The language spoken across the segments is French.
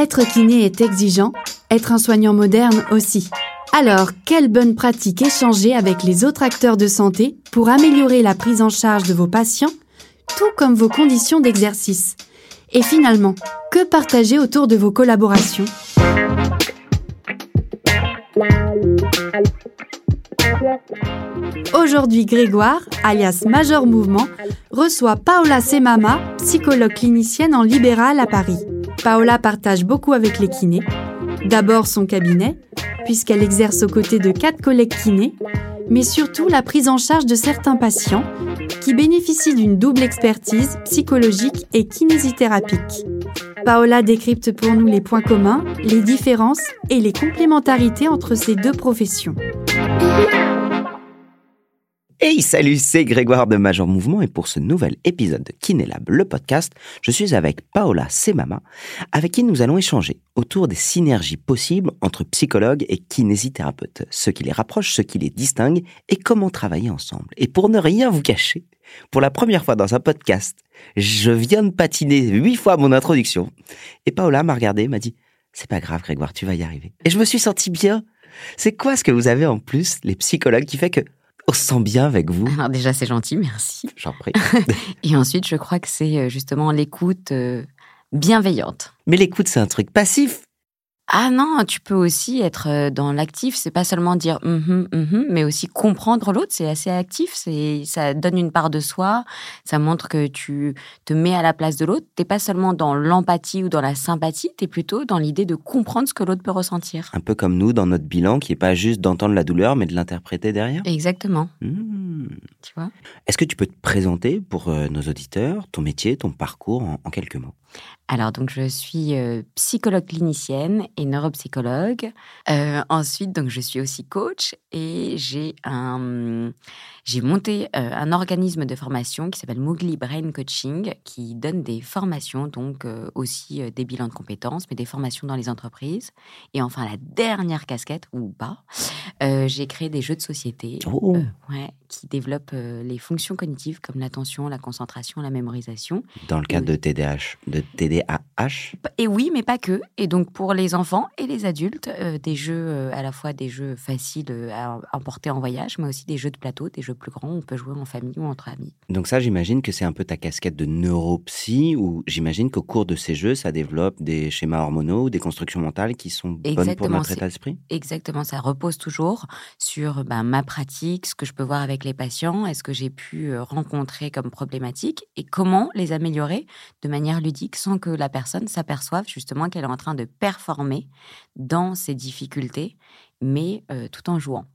Être kiné est exigeant, être un soignant moderne aussi. Alors, quelles bonnes pratiques échanger avec les autres acteurs de santé pour améliorer la prise en charge de vos patients, tout comme vos conditions d'exercice? Et finalement, que partager autour de vos collaborations? Aujourd'hui, Grégoire, alias Major Mouvement, reçoit Paola Semama, psychologue clinicienne en libéral à Paris. Paola partage beaucoup avec les kinés. D'abord son cabinet, puisqu'elle exerce aux côtés de quatre collègues kinés, mais surtout la prise en charge de certains patients qui bénéficient d'une double expertise psychologique et kinésithérapique. Paola décrypte pour nous les points communs, les différences et les complémentarités entre ces deux professions. Hey, salut, c'est Grégoire de Major Mouvement et pour ce nouvel épisode de Kinélab, le podcast, je suis avec Paola Semama, avec qui nous allons échanger autour des synergies possibles entre psychologues et kinésithérapeutes, ce qui les rapproche, ce qui les distingue et comment travailler ensemble. Et pour ne rien vous cacher, pour la première fois dans un podcast, je viens de patiner huit fois mon introduction et Paola m'a regardé m'a dit, c'est pas grave Grégoire, tu vas y arriver. Et je me suis senti bien. C'est quoi ce que vous avez en plus, les psychologues, qui fait que on se sent bien avec vous. Alors déjà, c'est gentil, merci. J'en prie. Et ensuite, je crois que c'est euh, justement l'écoute euh, bienveillante. Mais l'écoute, c'est un truc passif. Ah non, tu peux aussi être euh, dans l'actif. C'est pas seulement dire mm -hmm, mais aussi comprendre l'autre. C'est assez actif. C'est ça donne une part de soi. Ça montre que tu te mets à la place de l'autre. T'es pas seulement dans l'empathie ou dans la sympathie. T'es plutôt dans l'idée de comprendre ce que l'autre peut ressentir. Un peu comme nous dans notre bilan, qui est pas juste d'entendre la douleur, mais de l'interpréter derrière. Exactement. Mmh. Tu vois? Est-ce que tu peux te présenter pour euh, nos auditeurs, ton métier, ton parcours en, en quelques mots? Alors, donc, je suis euh, psychologue clinicienne et neuropsychologue. Euh, ensuite, donc, je suis aussi coach et j'ai un, j'ai monté euh, un organisme de formation qui s'appelle Mowgli Brain Coaching, qui donne des formations, donc aussi des bilans de compétences, mais des formations dans les entreprises. Et enfin, la dernière casquette, ou pas, j'ai créé des jeux de société Oh. ouais, qui développent les fonctions cognitives comme l'attention, la concentration, la mémorisation. Dans le cadre de TDAH, de TDAH. Et oui, mais pas que. Et donc pour les enfants et les adultes, euh, des jeux euh, à la fois des jeux faciles euh, à emporter en voyage, mais aussi des jeux de plateau, des jeux plus grands. où On peut jouer en famille ou entre amis. Donc ça, j'imagine que c'est un peu ta casquette de neuropsy, où j'imagine qu'au cours de ces jeux, ça développe des schémas hormonaux ou des constructions mentales qui sont bonnes pour notre état d'esprit? Exactement, ça repose toujours sur ben, ma pratique, ce que je peux voir avec les patients, est-ce que j'ai pu rencontrer comme problématique et comment les améliorer de manière ludique sans que la personne s'aperçoive justement qu'elle est en train de performer dans ses difficultés, mais euh, tout en jouant.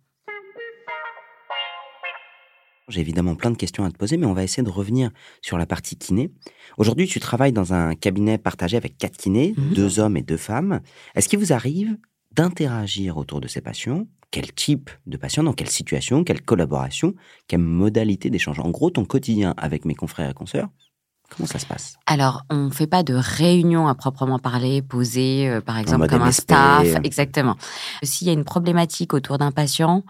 J'ai évidemment plein de questions à te poser, mais on va essayer de revenir sur la partie kiné. Aujourd'hui, tu travailles dans un cabinet partagé avec quatre kinés, Mhm. deux hommes et deux femmes. Est-ce qu'il vous arrive d'interagir autour de ces patients Quel type de patients Dans quelle situation? Quelle collaboration? Quelle modalité d'échange? En gros, ton quotidien avec mes confrères et consoeurs, comment ça se passe? Alors, on ne fait pas de réunion à proprement parler, posée, euh, par exemple, comme un MSP. staff. Exactement. S'il y a une problématique autour d'un patient,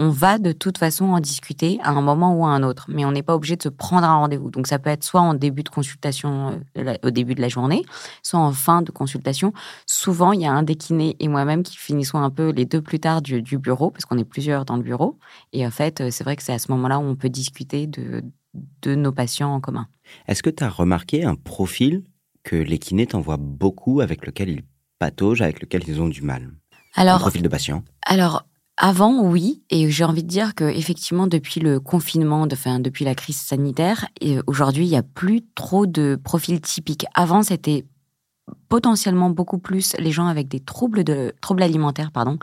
on va de toute façon en discuter à un moment ou à un autre. Mais on n'est pas obligé de se prendre un rendez-vous. Donc, ça peut être soit en début de consultation, euh, au début de la journée, soit en fin de consultation. Souvent, il y a un des kinés et moi-même qui finissons un peu les deux plus tard du, du bureau, parce qu'on est plusieurs dans le bureau. Et en fait, euh, c'est vrai que c'est à ce moment-là où on peut discuter de, de nos patients en commun. Est-ce que tu as remarqué un profil que les kinés t'envoient beaucoup, avec lequel ils pataugent, avec lequel ils ont du mal? Un Alors, profil de patient? Alors, avant, oui, et j'ai envie de dire que effectivement, depuis le confinement, de, enfin, depuis la crise sanitaire, et aujourd'hui, il y a plus trop de profils typiques. Avant, c'était potentiellement beaucoup plus les gens avec des troubles de troubles alimentaires, pardon,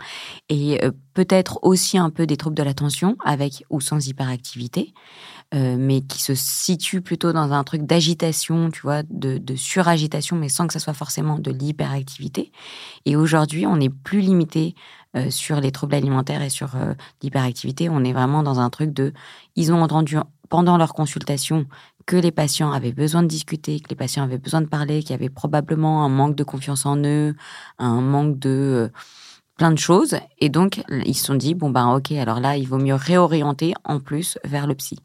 et euh, peut-être aussi un peu des troubles de l'attention, avec ou sans hyperactivité, euh, mais qui se situent plutôt dans un truc d'agitation, tu vois, de, suragitation, mais sans que ça soit forcément de l'hyperactivité. Et aujourd'hui, on est plus limité euh, sur les troubles alimentaires et sur l'hyperactivité. On est vraiment dans un truc de, ils ont entendu pendant leur consultation que les patients avaient besoin de discuter, que les patients avaient besoin de parler, qu'il y avait probablement un manque de confiance en eux, un manque de euh, plein de choses. Et donc, ils se sont dit, bon ben ok, alors là, il vaut mieux réorienter en plus vers le psy.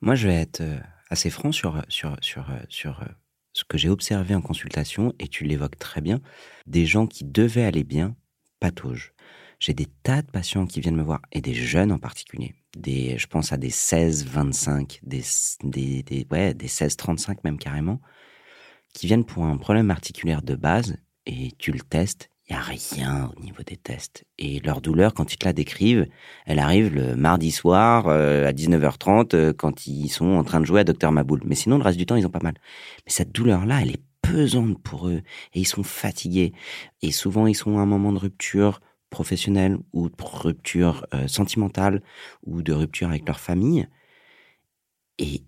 Moi, je vais être euh, assez franc sur, sur, sur, euh, sur ce que j'ai observé en consultation, et tu l'évoques très bien, des gens qui devaient aller bien pataugent. J'ai des tas de patients qui viennent me voir, et des jeunes en particulier. Des, je pense à des 16, 25, des, des, des, ouais, des 16, 35 même carrément, qui viennent pour un problème articulaire de base, et tu le testes, il n'y a rien au niveau des tests. Et leur douleur, quand ils te la décrivent, elle arrive le mardi soir euh, à 19h30 euh, quand ils sont en train de jouer à Docteur Maboul. Mais sinon, le reste du temps, ils ont pas mal. Mais cette douleur-là, elle est pesante pour eux. Et ils sont fatigués. Et souvent, ils sont à un moment de rupture professionnelle ou de rupture euh, sentimentale ou de rupture avec leur famille. Et,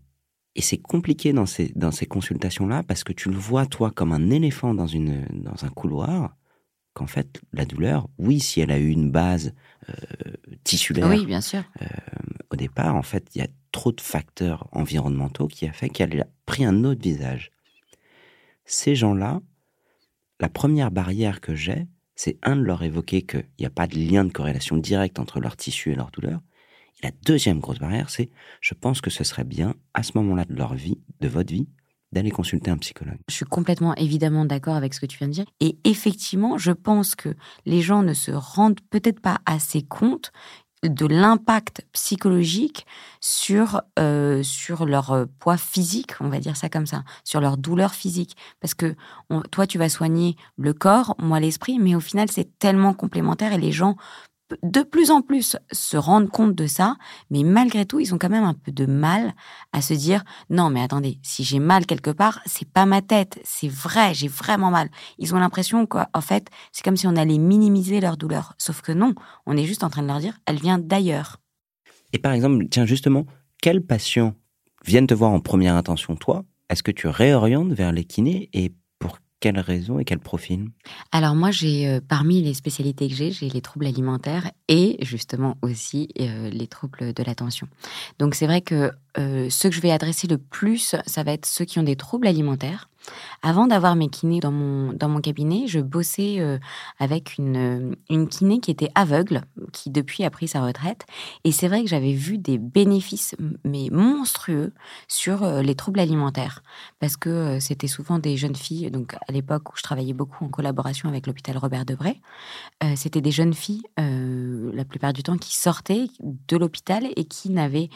et c'est compliqué dans ces, dans ces consultations-là parce que tu le vois, toi, comme un éléphant dans, une, dans un couloir qu'en fait, la douleur, oui, si elle a eu une base euh, tissulaire. Oui, bien sûr. Euh, au départ, en fait, il y a trop de facteurs environnementaux qui a fait qu'elle a pris un autre visage. Ces gens-là, la première barrière que j'ai, c'est un de leur évoquer qu'il n'y a pas de lien de corrélation directe entre leur tissu et leur douleur. Et la deuxième grosse barrière, c'est je pense que ce serait bien, à ce moment-là de leur vie, de votre vie, d'aller consulter un psychologue. Je suis complètement évidemment d'accord avec ce que tu viens de dire. Et effectivement, je pense que les gens ne se rendent peut-être pas assez compte de l'impact psychologique sur euh, sur leur euh, poids physique, on va dire ça comme ça, sur leur douleur physique. Parce que toi, tu vas soigner le corps, moi l'esprit, mais au final, c'est tellement complémentaire et les gens de plus en plus se rendent compte de ça, mais malgré tout, ils ont quand même un peu de mal à se dire non, mais attendez, si j'ai mal quelque part, c'est pas ma tête, c'est vrai, j'ai vraiment mal. Ils ont l'impression qu'en fait, c'est comme si on allait minimiser leur douleur. Sauf que non, on est juste en train de leur dire elle vient d'ailleurs. Et par exemple, tiens, justement, quels patients viennent te voir en première intention, toi Est-ce que tu réorientes vers les kinés et quelle raison et quel profil? Alors moi, j'ai euh, parmi les spécialités que j'ai, j'ai les troubles alimentaires et justement aussi euh, les troubles de l'attention. Donc c'est vrai que euh, ceux que je vais adresser le plus, ça va être ceux qui ont des troubles alimentaires avant d'avoir mes kinés dans mon, dans mon cabinet, je bossais euh, avec une, euh, une kiné qui était aveugle, qui depuis a pris sa retraite. Et c'est vrai que j'avais vu des bénéfices, mais monstrueux, sur euh, les troubles alimentaires. Parce que c'était souvent des jeunes filles, donc à l'époque où je travaillais beaucoup en collaboration avec l'hôpital Robert Debré, c'était des jeunes filles, la plupart du temps, qui sortaient de l'hôpital et qui n'avaient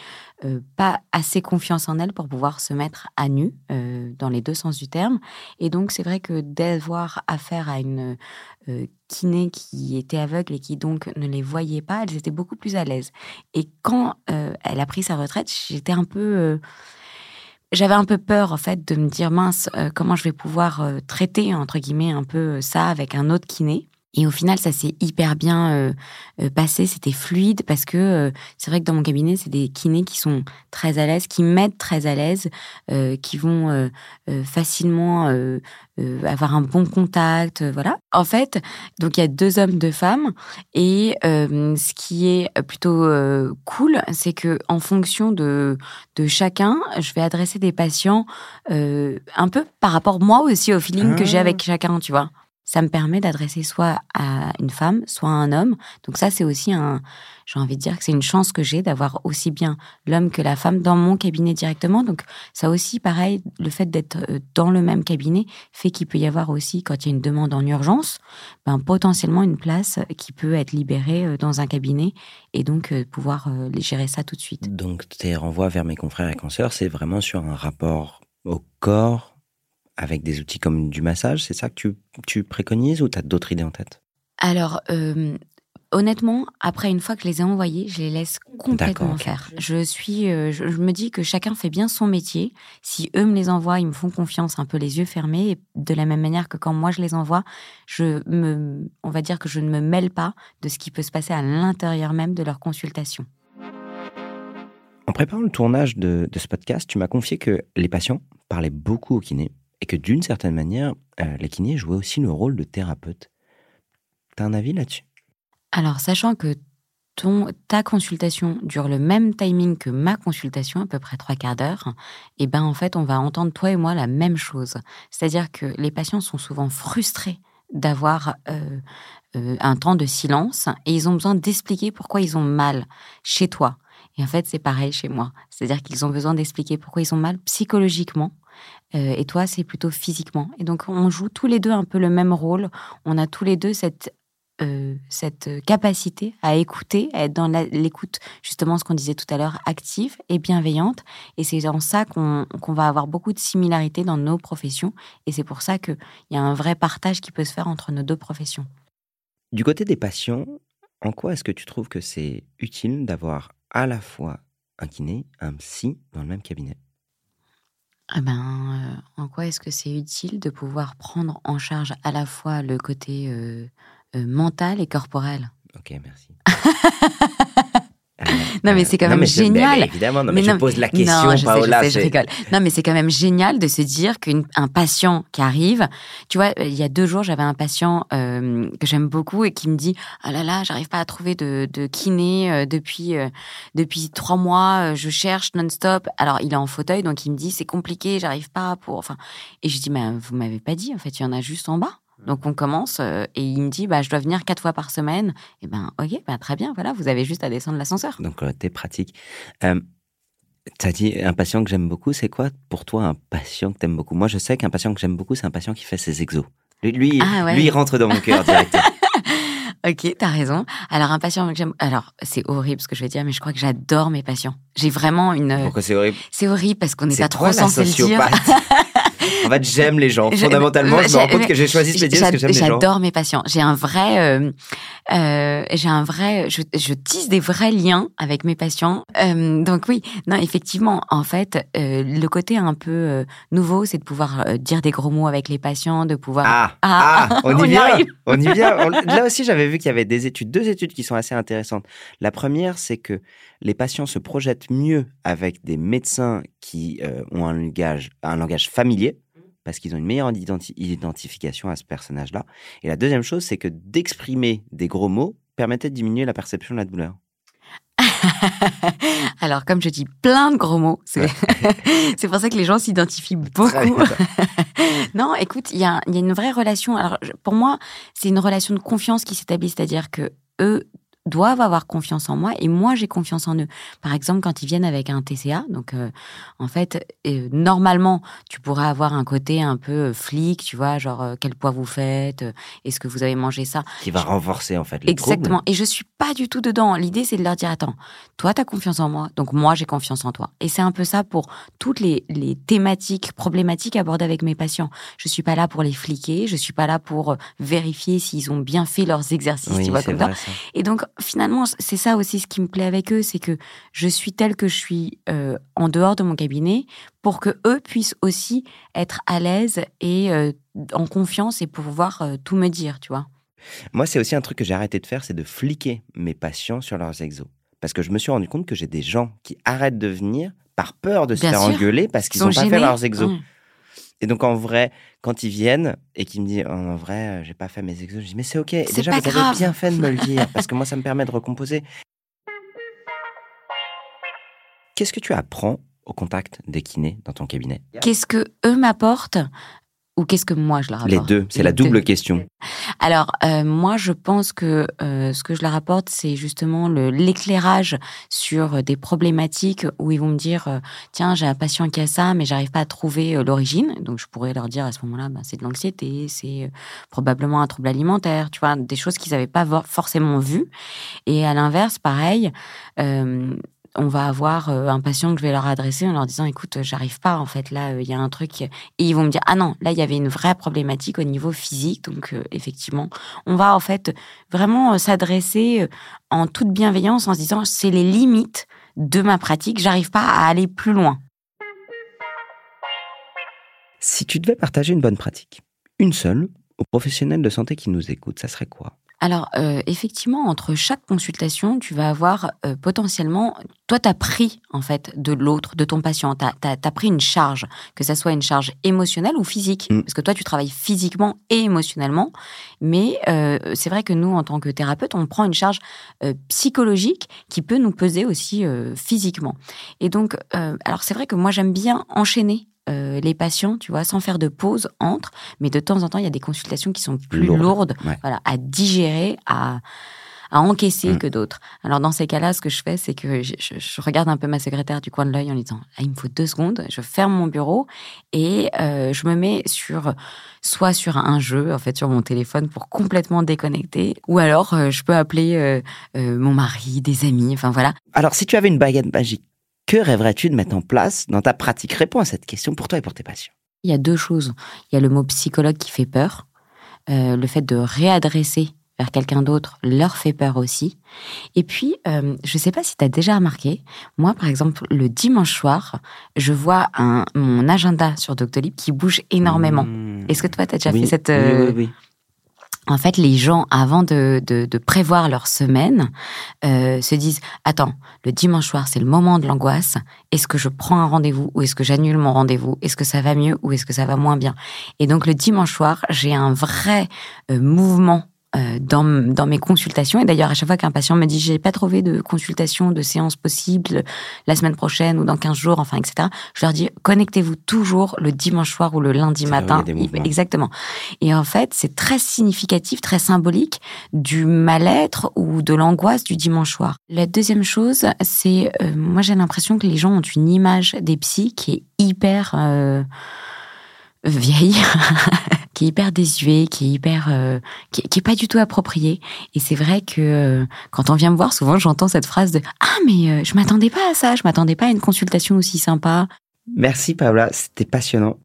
pas assez confiance en elles pour pouvoir se mettre à nu, dans les deux sens du terme et donc, c'est vrai que d'avoir affaire à une euh, kiné qui était aveugle et qui donc ne les voyait pas, elles étaient beaucoup plus à l'aise. Et quand euh, elle a pris sa retraite, j'étais un peu... Euh, j'avais un peu peur en fait de me dire mince comment je vais pouvoir traiter entre guillemets un peu ça avec un autre kiné et au final, ça s'est hyper bien euh, euh, passé, c'était fluide parce que euh, c'est vrai que dans mon cabinet, c'est des kinés qui sont très à l'aise, qui m'aident très à l'aise, qui vont facilement avoir un bon contact, voilà. En fait, donc il y a deux hommes, deux femmes, et ce qui est plutôt cool, c'est que en fonction de de chacun, je vais adresser des patients un peu par rapport moi aussi au feeling que j'ai ah. avec chacun, tu vois ça me permet d'adresser soit à une femme, soit à un homme. Donc ça, c'est aussi un, j'ai envie de dire que c'est une chance que j'ai d'avoir aussi bien l'homme que la femme dans mon cabinet directement. Donc ça aussi, pareil, le fait d'être euh, dans le même cabinet fait qu'il peut y avoir aussi, quand il y a une demande en urgence, ben, potentiellement une place qui peut être libérée euh, dans un cabinet et donc euh, pouvoir gérer ça tout de suite. Donc tes renvois vers mes confrères et consoeurs, c'est vraiment sur un rapport au corps, avec des outils comme du massage C'est ça que tu, préconises ou tu as d'autres idées en tête? Alors, euh, honnêtement, après, une fois que je les ai envoyés, je les laisse complètement faire. Je suis, euh, je, me dis que chacun fait bien son métier. Si eux me les envoient, ils me font confiance, un peu les yeux fermés. Et de la même manière que quand moi je les envoie, je me, on va dire que je ne me mêle pas de ce qui peut se passer à l'intérieur même de leur consultation. En préparant le tournage de, de ce podcast, tu m'as confié que les patients parlaient beaucoup au kiné et que d'une certaine manière, euh, la kiné jouait aussi le rôle de thérapeute. Tu as un avis là-dessus? Alors, sachant que ton, ta consultation dure le même timing que ma consultation, à peu près trois quarts d'heure, et eh ben en fait, on va entendre toi et moi la même chose. C'est-à-dire que les patients sont souvent frustrés d'avoir euh, euh, un temps de silence et ils ont besoin d'expliquer pourquoi ils ont mal chez toi. Et en fait, c'est pareil chez moi. C'est-à-dire qu'ils ont besoin d'expliquer pourquoi ils ont mal psychologiquement et toi, c'est plutôt physiquement. Et donc, on joue tous les deux un peu le même rôle. On a tous les deux cette cette capacité à écouter, à être dans l'écoute, justement ce qu'on disait tout à l'heure, active et bienveillante. Et c'est en ça qu'on va avoir beaucoup de similarités dans nos professions. Et c'est pour ça qu'il y a un vrai partage qui peut se faire entre nos deux professions. Du côté des patients, en quoi est-ce que tu trouves que c'est utile d'avoir à la fois un kiné, un psy dans le même cabinet? Ah ben, euh, en quoi est-ce que c'est utile de pouvoir prendre en charge à la fois le côté euh, euh, mental et corporel? Ok, merci. non, mais c'est quand même génial. évidemment, non, mais, je pose la question, non, je Paola. Sais, je, rigole. Non, mais c'est quand même génial de se dire qu'un patient qui arrive, tu vois, il y a deux jours, j'avais un patient euh, que j'aime beaucoup et qui me dit, ah là là, j'arrive pas à trouver de, de kiné euh, depuis euh, depuis trois mois, je cherche non-stop. Alors, il est en fauteuil, donc il me dit, c'est compliqué, j'arrive pas pour, enfin, et je dis, mais vous m'avez pas dit, en fait, il y en a juste en bas. Donc on commence euh, et il me dit bah je dois venir quatre fois par semaine. Et ben ok bah, très bien voilà vous avez juste à descendre l'ascenseur. Donc euh, t'es pratique. Euh, tu as dit un patient que j'aime beaucoup, c'est quoi pour toi un patient que t'aimes beaucoup? Moi je sais qu'un patient que j'aime beaucoup c'est un patient qui fait ses exos. Lui, lui, ah lui il rentre dans mon cœur directement. ok, t'as raison. Alors un patient que j'aime, alors c'est horrible ce que je vais dire, mais je crois que j'adore mes patients. J'ai vraiment une. Pourquoi c'est horrible? C'est horrible parce qu'on n'est pas trop censé le dire. En fait, j'aime les gens. Fondamentalement, je me rends compte que j'ai choisi ce métier parce que j'aime les gens. J'adore mes patients. J'ai un vrai, euh, euh, j'ai un vrai, je, je, tisse des vrais liens avec mes patients. Euh, donc oui, non, effectivement, en fait, le côté un peu nouveau, c'est de pouvoir dire des gros mots avec les patients, de pouvoir. Ah, ah, ah on, y vient, on y vient. Là aussi, j'avais vu qu'il y avait des études, deux études qui sont assez intéressantes. La première, c'est que les patients se projettent mieux avec des médecins qui ont un langage, un langage familier parce qu'ils ont une meilleure identification à ce personnage-là. Et la deuxième chose, c'est que d'exprimer des gros mots permettait de diminuer la perception de la douleur. Alors, comme je dis plein de gros mots, c'est pour ça que les gens s'identifient beaucoup. non, écoute, il y, a, une vraie relation. Alors, pour moi, c'est une relation de confiance qui s'établit, c'est-à-dire que eux doivent avoir confiance en moi et moi j'ai confiance en eux. Par exemple, quand ils viennent avec un TCA, donc euh, en fait, euh, normalement, tu pourrais avoir un côté un peu euh, flic, tu vois, genre quel poids vous faites, est-ce que vous avez mangé ça? Qui va renforcer en fait les Exactement. Et je suis pas du tout dedans. L'idée c'est de leur dire attends, toi tu as confiance en moi, donc moi j'ai confiance en toi. Et c'est un peu ça pour toutes les, les thématiques problématiques abordées avec mes patients. Je suis pas là pour les fliquer, je suis pas là pour vérifier s'ils ont bien fait leurs exercices, tu vois comme ça. Et donc finalement, c'est ça aussi ce qui me plaît avec eux, c'est que je suis telle que je suis euh, en dehors de mon cabinet pour que eux puissent aussi être à l'aise et euh, en confiance et pouvoir euh, tout me dire, tu vois. Moi, c'est aussi un truc que j'ai arrêté de faire, c'est de fliquer mes patients sur leurs exos. Parce que je me suis rendu compte que j'ai des gens qui arrêtent de venir par peur de se faire engueuler parce qu'ils n'ont pas fait leurs exos. Mmh. Et donc, en vrai, quand ils viennent et qu'ils me disent, oh, en vrai, euh, j'ai pas fait mes exos, je dis, mais c'est ok. Déjà, vous avez bien fait de me le dire parce que moi, ça me permet de recomposer. Qu'est-ce que tu apprends au contact des kinés dans ton cabinet? Qu'est-ce que eux m'apportent? Ou qu'est-ce que moi je leur apporte Les deux, c'est la double question. Alors euh, moi je pense que euh, ce que je leur apporte c'est justement l'éclairage sur des problématiques où ils vont me dire euh, tiens j'ai un patient qui a ça mais j'arrive pas à trouver l'origine. Donc je pourrais leur dire à ce moment-là bah, c'est de l'anxiété c'est probablement un trouble alimentaire tu vois des choses qu'ils n'avaient pas forcément vues. Et à l'inverse pareil on va avoir euh, un patient que je vais leur adresser en leur disant écoute j'arrive pas en fait là euh, il y a un truc et ils vont me dire ah non là il y avait une vraie problématique au niveau physique donc euh, effectivement on va en fait vraiment s'adresser en toute bienveillance en se disant c'est les limites de ma pratique j'arrive pas à aller plus loin. Si tu devais partager une bonne pratique une seule aux professionnels de santé qui nous écoutent ça serait quoi? Alors, euh, effectivement, entre chaque consultation, tu vas avoir euh, potentiellement, toi, tu as pris, en fait, de l'autre, de ton patient, tu as, pris une charge, que ça soit une charge émotionnelle ou physique, mm. parce que toi, tu travailles physiquement et émotionnellement, mais euh, c'est vrai que nous, en tant que thérapeute, on prend une charge psychologique qui peut nous peser aussi physiquement. Et donc, alors c'est vrai que moi, j'aime bien enchaîner euh, les patients, tu vois, sans faire de pause entre, mais de temps en temps, il y a des consultations qui sont plus lourdes, voilà, à digérer, à, à encaisser Mm. que d'autres. Alors dans ces cas-là, ce que je fais, c'est que je, je- je regarde un peu ma secrétaire du coin de l'œil en lui disant ah, il me faut deux secondes, je ferme mon bureau et euh, je me mets sur soit sur un jeu en fait sur mon téléphone pour complètement déconnecter, ou alors euh, je peux appeler euh, mon mari, des amis, enfin voilà. Alors, si tu avais une baguette magique, que rêverais-tu de mettre en place dans ta pratique Réponds à cette question pour toi et pour tes patients. Il y a deux choses. Il y a le mot psychologue qui fait peur. Euh, le fait de réadresser vers quelqu'un d'autre leur fait peur aussi. Et puis, euh, je ne sais pas si tu as déjà remarqué, moi, par exemple, le dimanche soir, je vois un, mon agenda sur Doctolib qui bouge énormément. Mmh. Est-ce que toi, tu as déjà Oui, fait cette... oui, euh, oui, oui. En fait, les gens, avant de, de, de prévoir leur semaine, euh, se disent Attends, le dimanche soir, c'est le moment de l'angoisse. Est-ce que je prends un rendez-vous ou est-ce que j'annule mon rendez-vous? Est-ce que ça va mieux ou est-ce que ça va moins bien? Et donc, le dimanche soir, j'ai un vrai euh, mouvement. Euh, Dans, dans mes consultations. Et d'ailleurs à chaque fois qu'un patient me dit j'ai pas trouvé de consultation de séance possible la semaine prochaine ou dans 15 jours enfin etc je leur dis connectez-vous toujours le dimanche soir ou le lundi matin. exactement. Et en fait, c'est très significatif, très symbolique du mal-être ou de l'angoisse du dimanche soir. La deuxième chose, c'est, euh, moi j'ai l'impression que les gens ont une image des psys qui est hyper euh, vieille, qui est hyper désuée, qui est hyper, euh, qui, qui est pas du tout appropriée. Et c'est vrai que euh, quand on vient me voir, souvent j'entends cette phrase de ah mais euh, je m'attendais pas à ça, je m'attendais pas à une consultation aussi sympa. Merci Paola, c'était passionnant.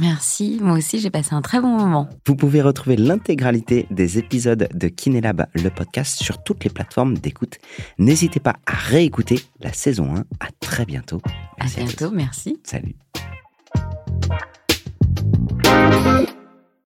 Merci, moi aussi j'ai passé un très bon moment. Vous pouvez retrouver l'intégralité des épisodes de Kinelab, le podcast, sur toutes les plateformes d'écoute. N'hésitez pas à réécouter la saison 1. À très bientôt. À Merci tous. bientôt, merci. Salut.